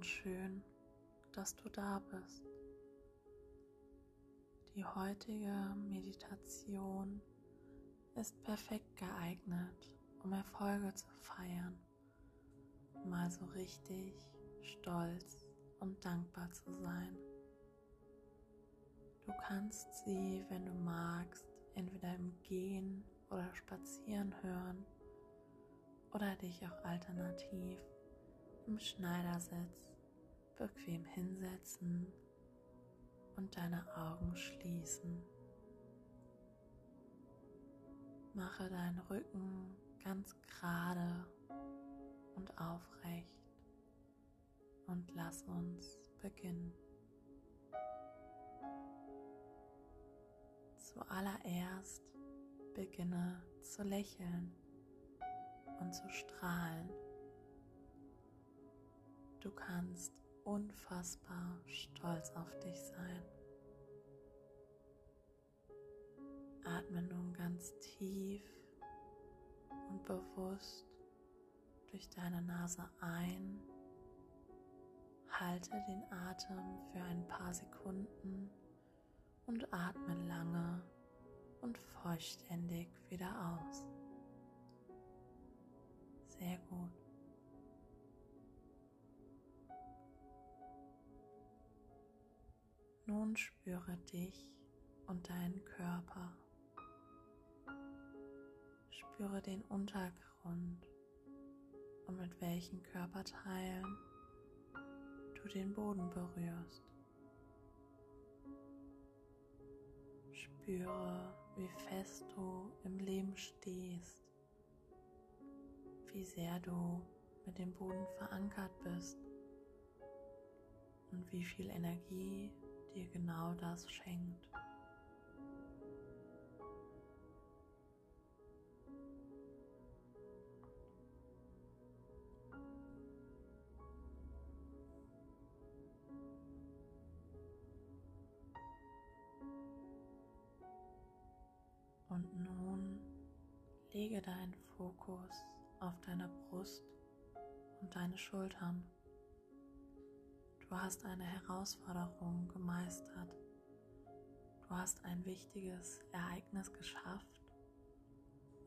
und schön, dass du da bist. Die heutige Meditation ist perfekt geeignet, um Erfolge zu feiern, mal so richtig stolz und dankbar zu sein. Du kannst sie, wenn du magst, entweder im Gehen oder Spazieren hören oder dich auch alternativ im Schneidersitz bequem hinsetzen und deine Augen schließen. Mache deinen Rücken ganz gerade und aufrecht und lass uns beginnen. Zuallererst beginne zu lächeln und zu strahlen. Du kannst unfassbar stolz auf dich sein. Atme nun ganz tief und bewusst durch deine Nase ein. Halte den Atem für ein paar Sekunden und atme lange und vollständig wieder aus. Sehr gut. Nun spüre dich und deinen Körper. Spüre den Untergrund und mit welchen Körperteilen du den Boden berührst. Spüre, wie fest du im Leben stehst, wie sehr du mit dem Boden verankert bist und wie viel Energie dir genau das schenkt. Und nun lege deinen Fokus auf deine Brust und deine Schultern. Du hast eine Herausforderung gemeistert. Du hast ein wichtiges Ereignis geschafft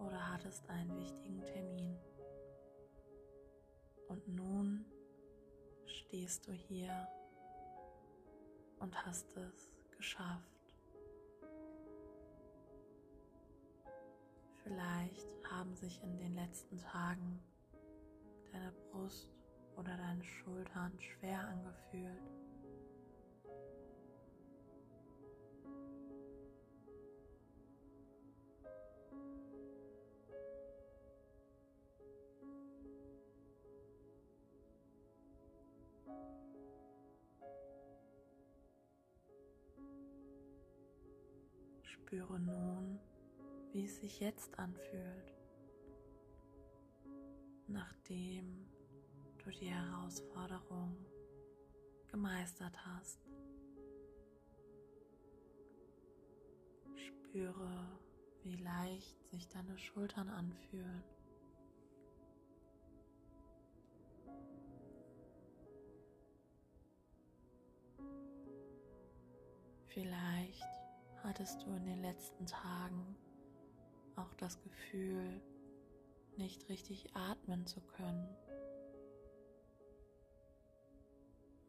oder hattest einen wichtigen Termin. Und nun stehst du hier und hast es geschafft. Vielleicht haben sich in den letzten Tagen deine Brust oder deine Schultern schwer angefühlt. Spüre nun, wie es sich jetzt anfühlt, nachdem du die Herausforderung gemeistert hast. Spüre, wie leicht sich deine Schultern anfühlen. Vielleicht hattest du in den letzten Tagen auch das Gefühl, nicht richtig atmen zu können.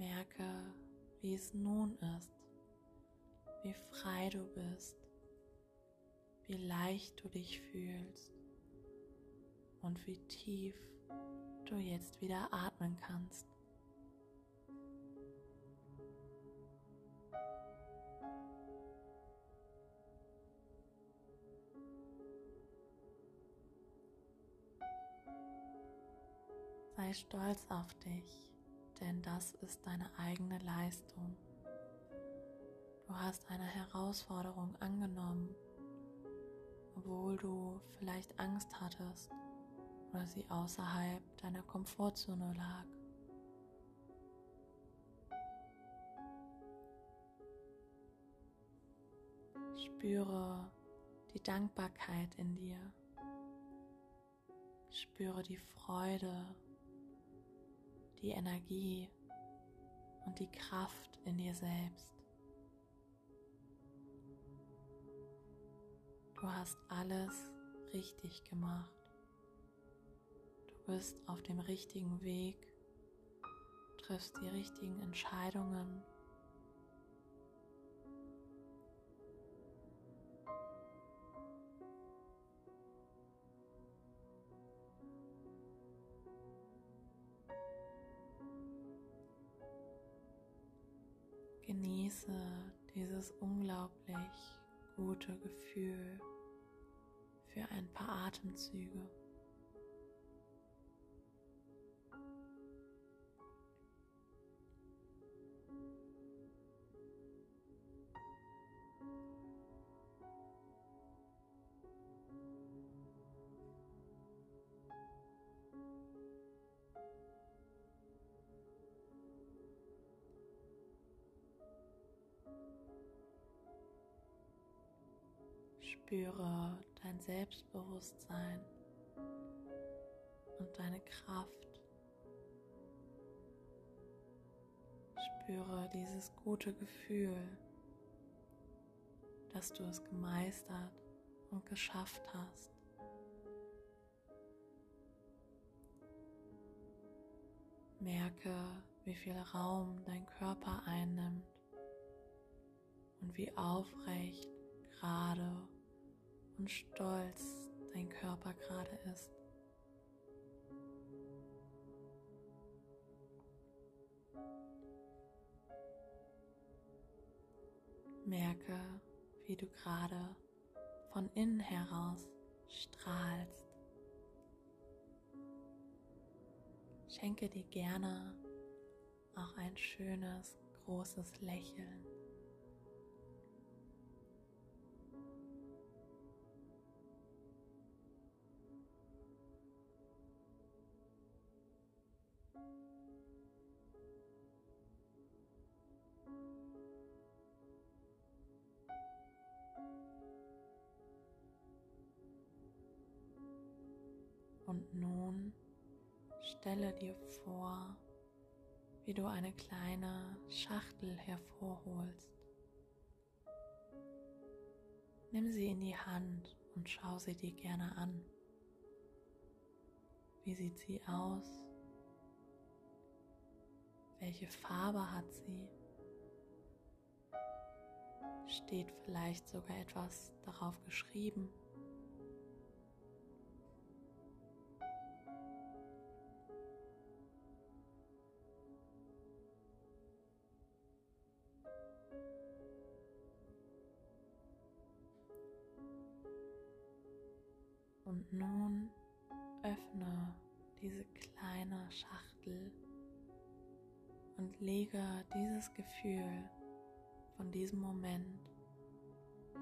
Merke, wie es nun ist, wie frei du bist, wie leicht du dich fühlst und wie tief du jetzt wieder atmen kannst. Sei stolz auf dich denn das ist deine eigene Leistung. Du hast eine Herausforderung angenommen, obwohl du vielleicht Angst hattest oder sie außerhalb deiner Komfortzone lag. Spüre die Dankbarkeit in dir. Spüre die Freude die Energie und die Kraft in dir selbst. Du hast alles richtig gemacht. Du bist auf dem richtigen Weg, triffst die richtigen Entscheidungen Genieße dieses unglaublich gute Gefühl für ein paar Atemzüge. Spüre dein Selbstbewusstsein und deine Kraft. Spüre dieses gute Gefühl, dass du es gemeistert und geschafft hast. Merke, wie viel Raum dein Körper einnimmt und wie aufrecht, gerade und stolz dein Körper gerade ist. Merke, wie du gerade von innen heraus strahlst. Schenke dir gerne auch ein schönes, großes Lächeln. Und nun stelle dir vor, wie du eine kleine Schachtel hervorholst. Nimm sie in die Hand und schau sie dir gerne an. Wie sieht sie aus? Welche Farbe hat sie? Steht vielleicht sogar etwas darauf geschrieben? Und nun öffne diese kleine Schachtel und lege dieses Gefühl von diesem Moment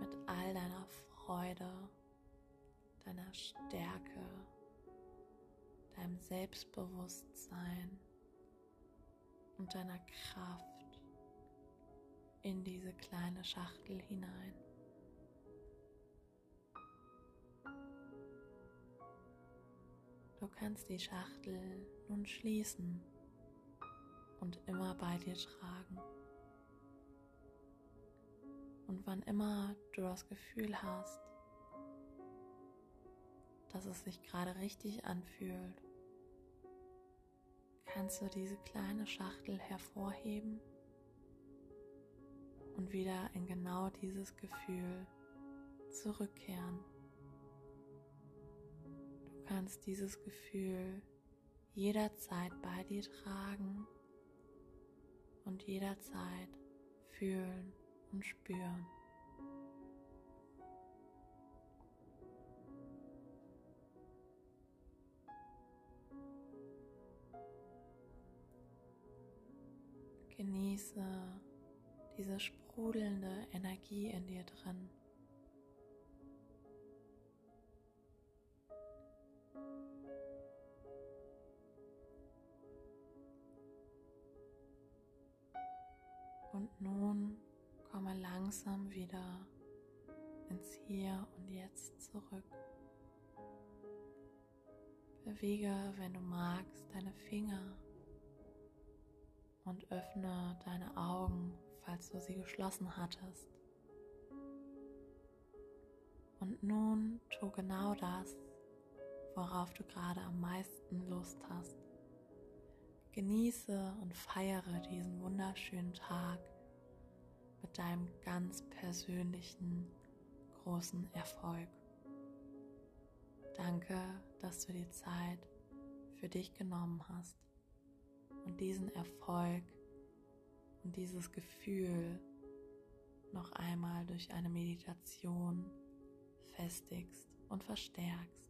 mit all deiner Freude, deiner Stärke, deinem Selbstbewusstsein und deiner Kraft in diese kleine Schachtel hinein. Du kannst die Schachtel nun schließen und immer bei dir tragen. Und wann immer du das Gefühl hast, dass es sich gerade richtig anfühlt, kannst du diese kleine Schachtel hervorheben und wieder in genau dieses Gefühl zurückkehren kannst dieses Gefühl jederzeit bei dir tragen und jederzeit fühlen und spüren. Genieße diese sprudelnde Energie in dir drin. Und nun komme langsam wieder ins Hier und Jetzt zurück. Bewege, wenn du magst, deine Finger und öffne deine Augen, falls du sie geschlossen hattest. Und nun tu genau das, worauf du gerade am meisten Lust hast. Genieße und feiere diesen wunderschönen Tag mit deinem ganz persönlichen großen Erfolg. Danke, dass du die Zeit für dich genommen hast und diesen Erfolg und dieses Gefühl noch einmal durch eine Meditation festigst und verstärkst.